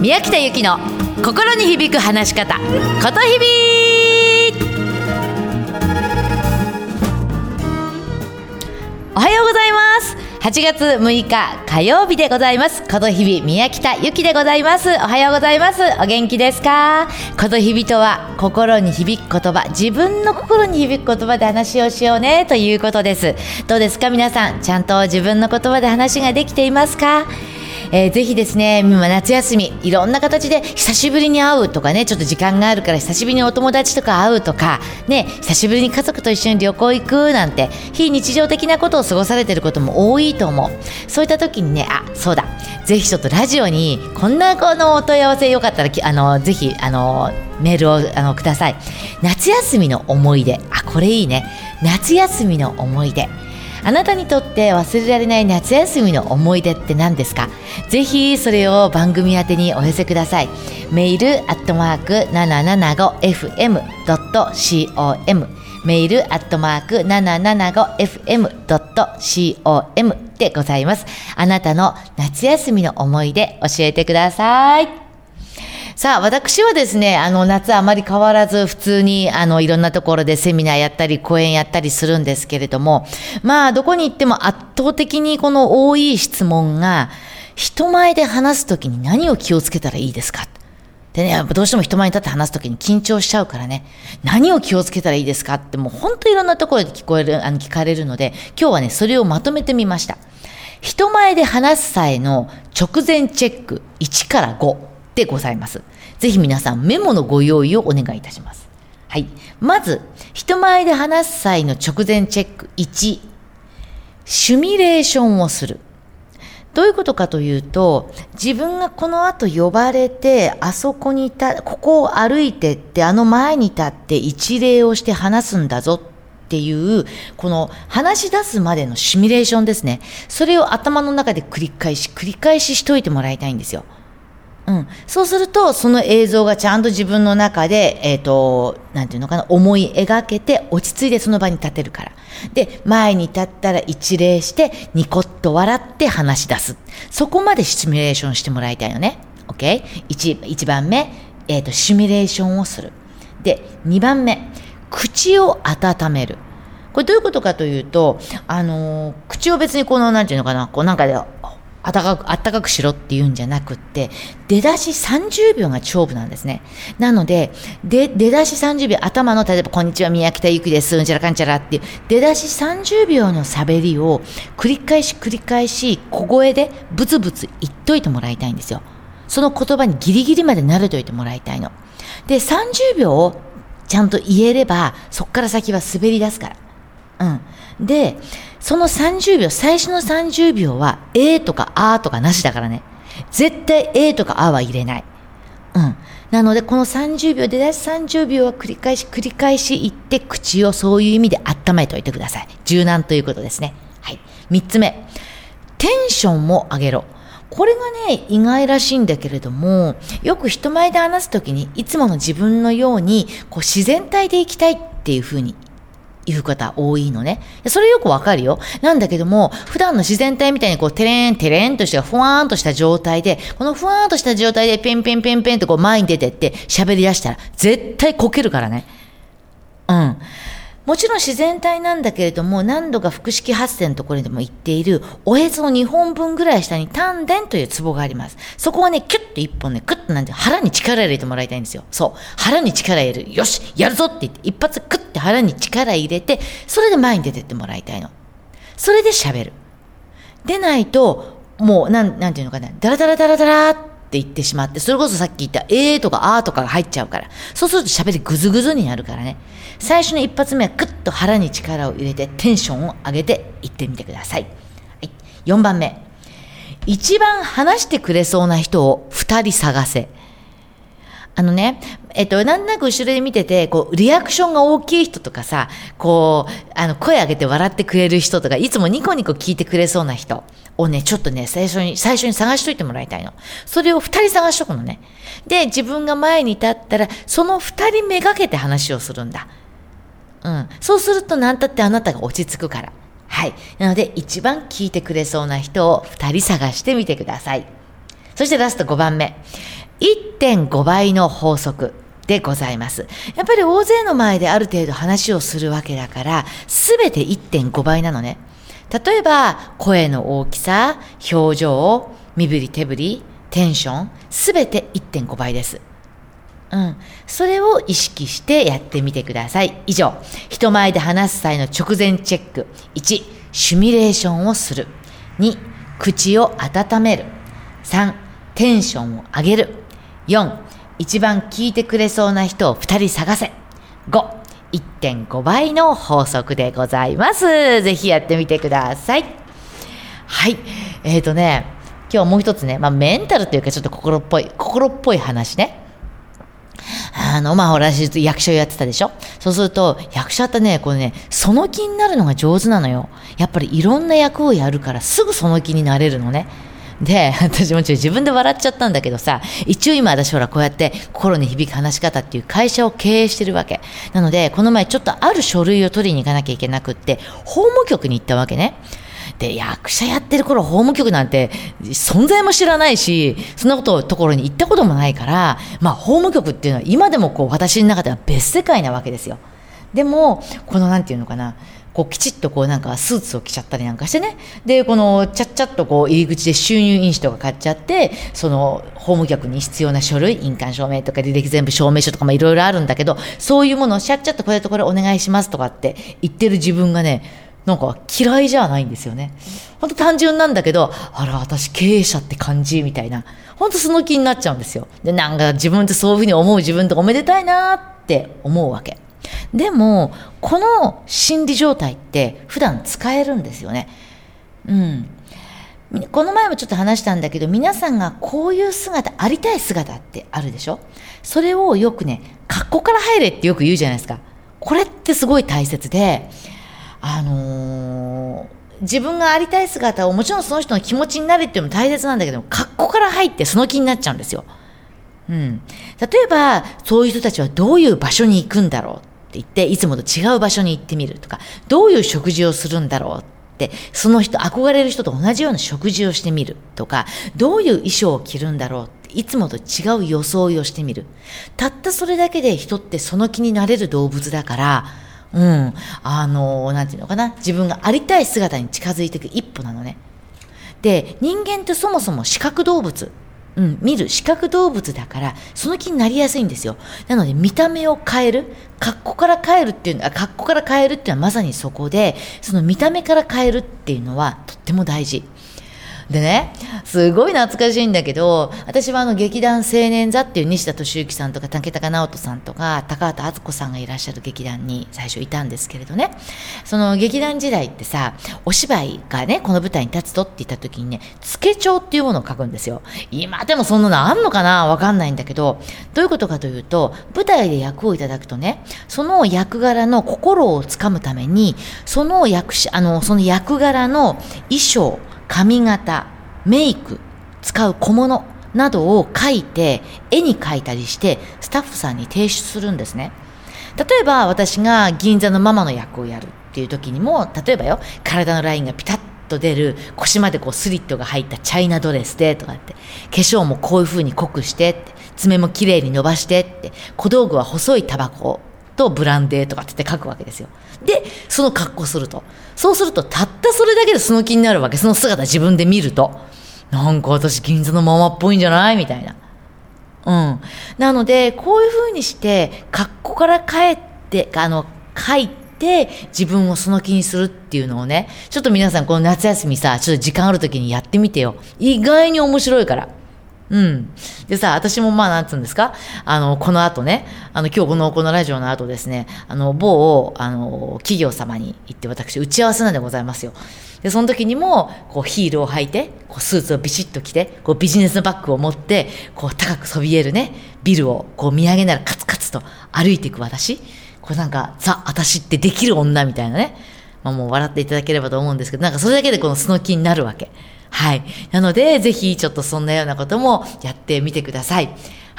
宮北由紀の心に響く話し方ことひびおはようございます。8月6日火曜日でございます。ことひび宮北由紀でございます。おはようございます。お元気ですか？ことひびとは心に響く言葉。自分の心に響く言葉で話をしようね。ということです。どうですか？皆さんちゃんと自分の言葉で話ができていますか？えー、ぜひですね、夏休み、いろんな形で久しぶりに会うとかね、ちょっと時間があるから久しぶりにお友達とか会うとか、ね、久しぶりに家族と一緒に旅行行くなんて、非日常的なことを過ごされてることも多いと思う。そういった時にね、あ、そうだ、ぜひちょっとラジオに、こんなこのお問い合わせよかったら、あの、ぜひ、あの、メールをあのください。夏休みの思い出。あ、これいいね。夏休みの思い出。あなたにとって忘れられない夏休みの思い出って何ですか？ぜひそれを番組宛てにお寄せください。メールアットマーク 775fm.com メールアットマーク 775fm.com でございます。あなたの夏休みの思い出教えてください。さあ、私はですね、あの、夏あまり変わらず、普通に、あの、いろんなところでセミナーやったり、講演やったりするんですけれども、まあ、どこに行っても圧倒的にこの多い質問が、人前で話すときに何を気をつけたらいいですか？でね、やっぱどうしても人前に立って話すときに緊張しちゃうからね、何を気をつけたらいいですか？ってもう本当いろんなところで聞こえる、あの聞かれるので、今日はね、それをまとめてみました。人前で話す際の直前チェック1から5。でございます。ぜひ皆さんメモのご用意をお願いいたします。はい。まず、人前で話す際の直前チェック1、シミュレーションをする。どういうことかというと、自分がこの後呼ばれて、あそこにいた、ここを歩いてって、あの前に立って一礼をして話すんだぞっていう、この話し出すまでのシミュレーションですね。それを頭の中で繰り返し、繰り返ししといてもらいたいんですよ。うん。そうすると、その映像がちゃんと自分の中で、えっ、ー、と、なんていうのかな、思い描けて、落ち着いてその場に立てるから。で、前に立ったら一礼して、ニコッと笑って話し出す。そこまでシミュレーションしてもらいたいのね。OK? 一、一番目、えっ、ー、と、シミュレーションをする。で、二番目、口を温める。これどういうことかというと、あのー、口を別にこの、なんていうのかな、こうなんかで、あったかく、あったかくしろっていうんじゃなくって、出だし30秒が勝負なんですね。なので、で、出だし30秒、頭の、例えば、こんにちは、宮北ゆきです、うんちゃらかんちゃらっていう、出だし30秒の喋りを繰り返し繰り返し、小声でブツブツ言っといてもらいたいんですよ。その言葉にギリギリまで慣れといてもらいたいの。で、30秒をちゃんと言えれば、そっから先は滑り出すから。うん。で、その30秒、最初の30秒は、えーとかあーとかなしだからね。絶対えーとかあーは入れない。うん。なので、この30秒、出だし30秒は繰り返し繰り返し言って、口をそういう意味で温めておいてください。柔軟ということですね。はい。3つ目。テンションも上げろ。これがね、意外らしいんだけれども、よく人前で話すときに、いつもの自分のように、こう自然体でいきたいっていうふうにいう方多いのね。それよくわかるよ。なんだけども、普段の自然体みたいにこう、テレン、テレンとしたふわーんとした状態で、このふわーんとした状態でペンペンペンペンとこう前に出てって喋り出したら、絶対こけるからね。うん。もちろん自然体なんだけれども、何度か腹式発声のところでも言っている、おへその2本分ぐらい下に丹田というツボがあります。そこはね、キュッと1本ね、クッとなんて腹に力入れてもらいたいんですよ。そう。腹に力入れる。よしやるぞって言って、一発クッて腹に力入れて、それで前に出てってもらいたいの。それで喋る。でないと、もう、なん、なんていうのかな、ダラダラダラダラっって言ってしまって、それこそさっき言ったえーとかあーとかが入っちゃうから、そうすると喋りぐずぐずになるからね。最初の一発目はクッと腹に力を入れてテンションを上げていってみてください。はい、4番目。一番話してくれそうな人を2人探せ。あのね、えっと、なんなく後ろで見てて、こう、リアクションが大きい人とかさ、こう、あの、声上げて笑ってくれる人とか、いつもニコニコ聞いてくれそうな人をね、ちょっとね、最初に、最初に探しといてもらいたいの。それを二人探しとくのね。で、自分が前に立ったら、その二人めがけて話をするんだ。うん。そうすると、なんたってあなたが落ち着くから。はい。なので、一番聞いてくれそうな人を二人探してみてください。そしてラスト5番目。1.5倍の法則でございます。やっぱり大勢の前である程度話をするわけだから、すべて1.5倍なのね。例えば、声の大きさ、表情、身振り手振り、テンション、すべて1.5倍です。うん。それを意識してやってみてください。以上。人前で話す際の直前チェック。1、シミュレーションをする。2、口を温める。3、テンションを上げる。4、一番聞いてくれそうな人を2人探せ。5、1.5倍の法則でございます。ぜひやってみてください。はい。えっ、ー、とね、今日もう一つね、まあメンタルというかちょっと心っぽい、心っぽい話ね。あの、まあ、ほら、役者をやってたでしょ？そうすると、役者ってね、これね、その気になるのが上手なのよ。やっぱりいろんな役をやるから、すぐその気になれるのね。で、私もちろん自分で笑っちゃったんだけどさ、一応今私ほらこうやって心に響く話し方っていう会社を経営してるわけ。なので、この前ちょっとある書類を取りに行かなきゃいけなくって、法務局に行ったわけね。で、役者やってる頃、法務局なんて存在も知らないし、そんなことところに行ったこともないから、まあ、法務局っていうのは今でもこう、私の中では別世界なわけですよ。でも、このなんていうのかな、こうきちっとこうなんかスーツを着ちゃったりなんかしてね。で、このちゃっちゃっとこう入り口で収入印紙とか買っちゃって、その法務局に必要な書類、印鑑証明とか履歴全部証明書とかもいろいろあるんだけど、そういうものをしゃっちゃっとこれとこれお願いしますとかって言ってる自分がね、なんか嫌いじゃないんですよね。ほんと単純なんだけど、あら、私経営者って感じみたいな。ほんとその気になっちゃうんですよ。で、なんか自分ってそういうふうに思う自分とかおめでたいなって思うわけ。でも、この心理状態って普段使えるんですよね。うん。この前もちょっと話したんだけど、皆さんがこういう姿、ありたい姿ってあるでしょ？それをよくね、格好から入れってよく言うじゃないですか。これってすごい大切で、あのー、自分がありたい姿をもちろんその人の気持ちになるっていうのも大切なんだけど、格好から入ってその気になっちゃうんですよ。うん。例えば、そういう人たちはどういう場所に行くんだろう？って言って、いつもと違う場所に行ってみるとか、どういう食事をするんだろうって、その人、憧れる人と同じような食事をしてみるとか、どういう衣装を着るんだろうって、いつもと違う装いをしてみる。たったそれだけで人ってその気になれる動物だから、うん。あの、なんていうのかな。自分がありたい姿に近づいていく一歩なのね。で、人間ってそもそも視覚動物。うん、見る視覚動物だから、その気になりやすいんですよ。なので、見た目を変える、格好から変えるっていうのは、格好から変えるっていうのはまさにそこで、その見た目から変えるっていうのはとっても大事。でね、すごい懐かしいんだけど、私はあの劇団青年座っていう西田敏行さんとか竹高直人さんとか高畑敦子さんがいらっしゃる劇団に最初いたんですけれどね、その劇団時代ってさ、お芝居がね、この舞台に立つとって言った時にね、付帳っていうものを書くんですよ。今でもそんなのあんのかな？わかんないんだけど、どういうことかというと、舞台で役をいただくとね、その役柄の心をつかむために、その役、あの、その役柄の衣装、髪型、メイク、使う小物などを描いて、絵に描いたりして、スタッフさんに提出するんですね。例えば私が銀座のママの役をやるっていう時にも、例えばよ、体のラインがピタッと出る、腰までこうスリットが入ったチャイナドレスでとかって、化粧もこういう風に濃くしてって、爪も綺麗に伸ばしてって、小道具は細いタバコとブランデーとかってって書くわけですよ。で、その格好すると。そうすると、たったそれだけでその気になるわけ。その姿自分で見ると。なんか私銀座のママっぽいんじゃない？みたいな。うん。なので、こういう風にして、格好から帰って、あの、書いて、自分をその気にするっていうのをね、ちょっと皆さんこの夏休みさ、ちょっと時間ある時にやってみてよ。意外に面白いから。うん。でさ、私もまあ、なんつうんですか、あの、この後ね、あの、今日この、このラジオの後ですね、あの、某、あの、企業様に行って私、打ち合わせなんでございますよ。で、その時にも、こう、ヒールを履いて、こう、スーツをビシッと着て、こう、ビジネスバッグを持って、こう、高くそびえるね、ビルを、こう、見上げながらカツカツと歩いていく私。こう、なんか、ザ、私ってできる女みたいなね。まあ、もう笑っていただければと思うんですけど、なんかそれだけでこのその気になるわけ。はい。なので、ぜひちょっとそんなようなこともやってみてください。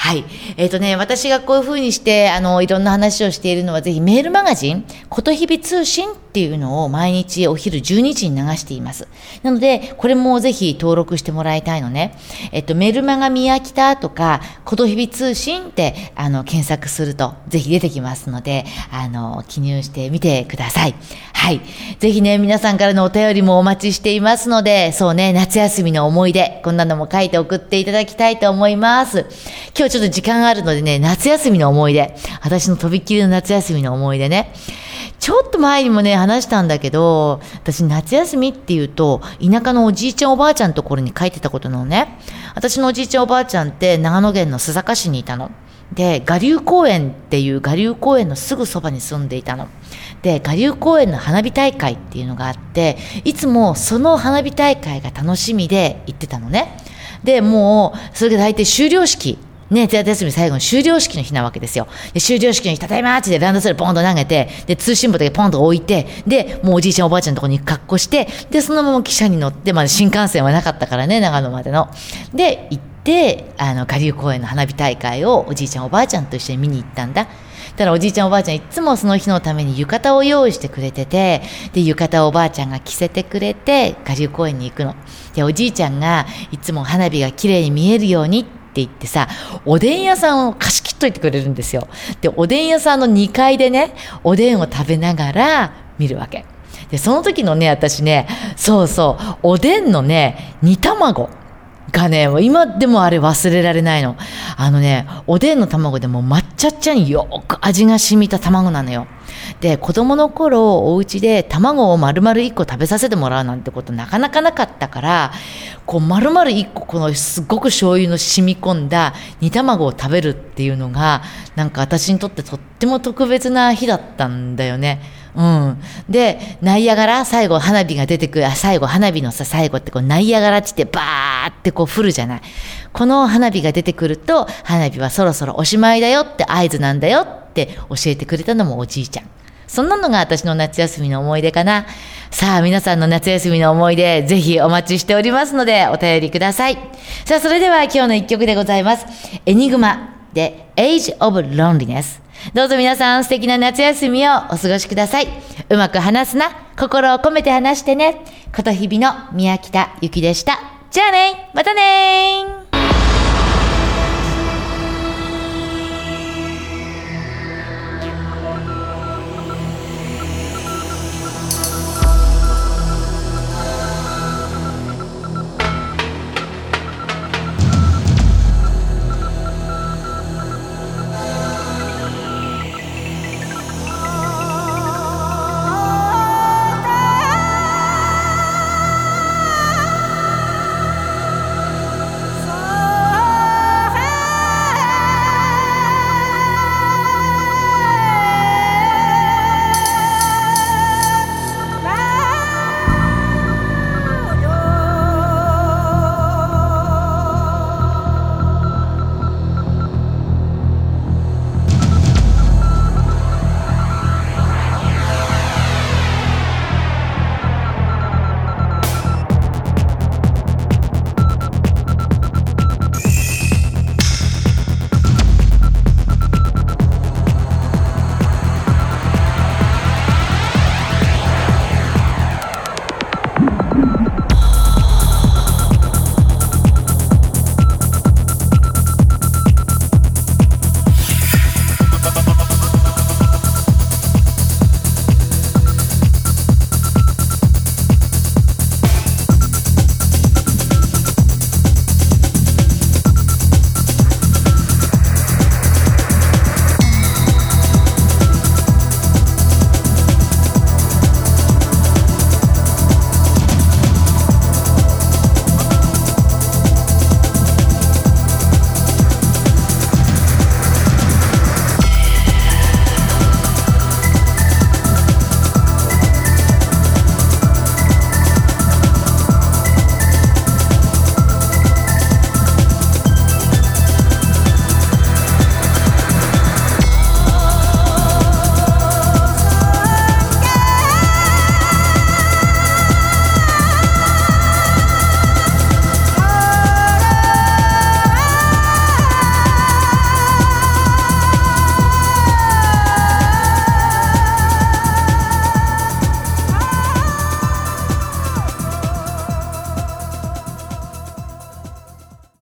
はい。えっ、ー、とね、私がこういう風にして、あの、いろんな話をしているのは、ぜひメールマガジン、ことひび通信っていうのを毎日お昼12時に流しています。なので、これもぜひ登録してもらいたいのね。えっ、と、メルマガ宮北とか、ことひび通信って、あの、検索すると、ぜひ出てきますので、あの、記入してみてください。はい。ぜひね、皆さんからのお便りもお待ちしていますので、そうね、夏休みの思い出、こんなのも書いて送っていただきたいと思います。今日ちょっと時間があるのでね、夏休みの思い出。私のとびっきりの夏休みの思い出ね。ちょっと前にもね、話したんだけど、私夏休みっていうと、田舎のおじいちゃんおばあちゃんのところに帰ってたことなのね。私のおじいちゃんおばあちゃんって長野県の須坂市にいたの。で、我流公園っていう我流公園のすぐそばに住んでいたの。で、我流公園の花火大会っていうのがあって、いつもその花火大会が楽しみで行ってたのね。で、もう、それが大体終了式ね、夏休み最後の終了式の日なわけですよ。で終了式の日、ただいまーってランドセルポンと投げて、で、通信簿だけポンと置いて、で、もうおじいちゃんおばあちゃんのとこに格好して、で、そのまま汽車に乗って、まだ新幹線はなかったからね、長野までの。で、行って、あの、下流公園の花火大会をおじいちゃんおばあちゃんと一緒に見に行ったんだ。ただおじいちゃんおばあちゃんいつもその日のために浴衣を用意してくれてて、で、浴衣をおばあちゃんが着せてくれて、下流公園に行くの。で、おじいちゃんがいつも花火が綺麗に見えるようにって言ってさ、おでん屋さんを貸し切っといてくれるんですよ。で、おでん屋さんの2階でね、おでんを食べながら見るわけ。で、その時のね、私ね、そうそう、おでんのね、煮卵。がね、今でもあれ忘れられないの。あのね、おでんの卵でも抹茶っちゃによく味が染みた卵なのよ。で、子供の頃、お家で卵を丸々1個食べさせてもらうなんてことなかなかなかったから、こう丸々1個このすごく醤油の染み込んだ煮卵を食べるっていうのが、なんか私にとってとっても特別な日だったんだよね。うん。で、ナイアガラ、最後花火が出てくる、最後花火のさ、最後ってこうナイアガラって言ってバーってこう降るじゃない。この花火が出てくると、花火はそろそろおしまいだよって合図なんだよって教えてくれたのもおじいちゃん。そんなのが私の夏休みの思い出かな。さあ、皆さんの夏休みの思い出、ぜひお待ちしておりますので、お便りください。さあ、それでは今日の一曲でございます。エニグマで Age of Loneliness。どうぞ皆さん素敵な夏休みをお過ごしください。うまく話すな。心を込めて話してね。ことひびの宮北ゆきでした。じゃあねまたね